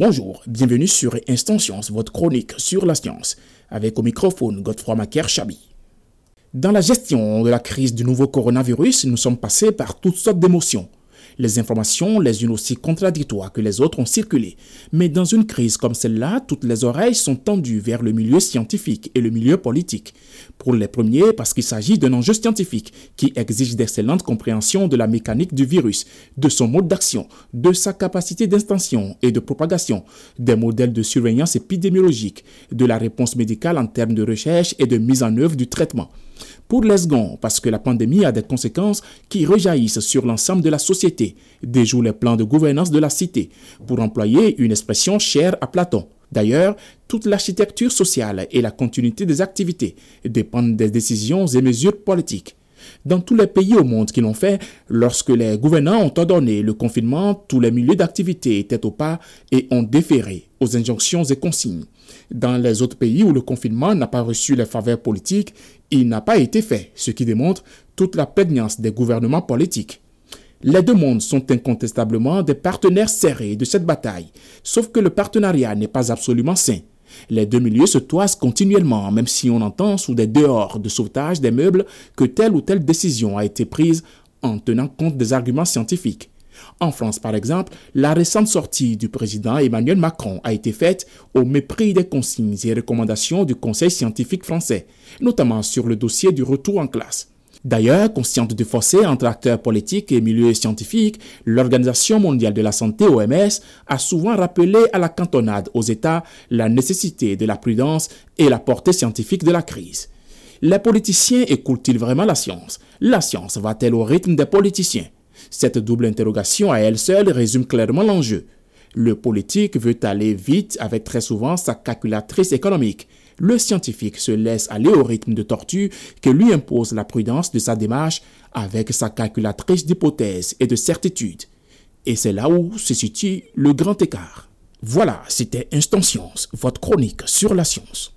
Bonjour, bienvenue sur Instant Science, votre chronique sur la science, avec au microphone Godefroy Macaire Chabi. Dans la gestion de la crise du nouveau coronavirus, nous sommes passés par toutes sortes d'émotions. Les informations, les unes aussi contradictoires que les autres, ont circulé. Mais dans une crise comme celle-là, toutes les oreilles sont tendues vers le milieu scientifique et le milieu politique. Pour les premiers, parce qu'il s'agit d'un enjeu scientifique qui exige d'excellentes compréhensions de la mécanique du virus, de son mode d'action, de sa capacité d'intention et de propagation, des modèles de surveillance épidémiologique, de la réponse médicale en termes de recherche et de mise en œuvre du traitement. Pour les seconds, parce que la pandémie a des conséquences qui rejaillissent sur l'ensemble de la société, déjoue les plans de gouvernance de la cité, pour employer une expression chère à Platon. D'ailleurs, toute l'architecture sociale et la continuité des activités dépendent des décisions et mesures politiques. Dans tous les pays au monde qui l'ont fait, lorsque les gouvernants ont ordonné le confinement, tous les milieux d'activité étaient au pas et ont déféré aux injonctions et consignes. Dans les autres pays où le confinement n'a pas reçu les faveurs politiques, il n'a pas été fait, ce qui démontre toute la prégnance des gouvernements politiques. Les deux mondes sont incontestablement des partenaires serrés de cette bataille, sauf que le partenariat n'est pas absolument sain. Les deux milieux se toisent continuellement, même si on entend sous des dehors de sauvetage des meubles que telle ou telle décision a été prise en tenant compte des arguments scientifiques. En France, par exemple, la récente sortie du président Emmanuel Macron a été faite au mépris des consignes et recommandations du Conseil scientifique français, notamment sur le dossier du retour en classe. D'ailleurs, consciente du fossé entre acteurs politiques et milieux scientifiques, l'Organisation mondiale de la santé OMS a souvent rappelé à la cantonade aux États la nécessité de la prudence et la portée scientifique de la crise. Les politiciens écoutent-ils vraiment la science? La science va-t-elle au rythme des politiciens? Cette double interrogation à elle seule résume clairement l'enjeu. Le politique veut aller vite avec très souvent sa calculatrice économique. Le scientifique se laisse aller au rythme de tortue que lui impose la prudence de sa démarche avec sa calculatrice d'hypothèses et de certitudes. Et c'est là où se situe le grand écart. Voilà, c'était Instant Science, votre chronique sur la science.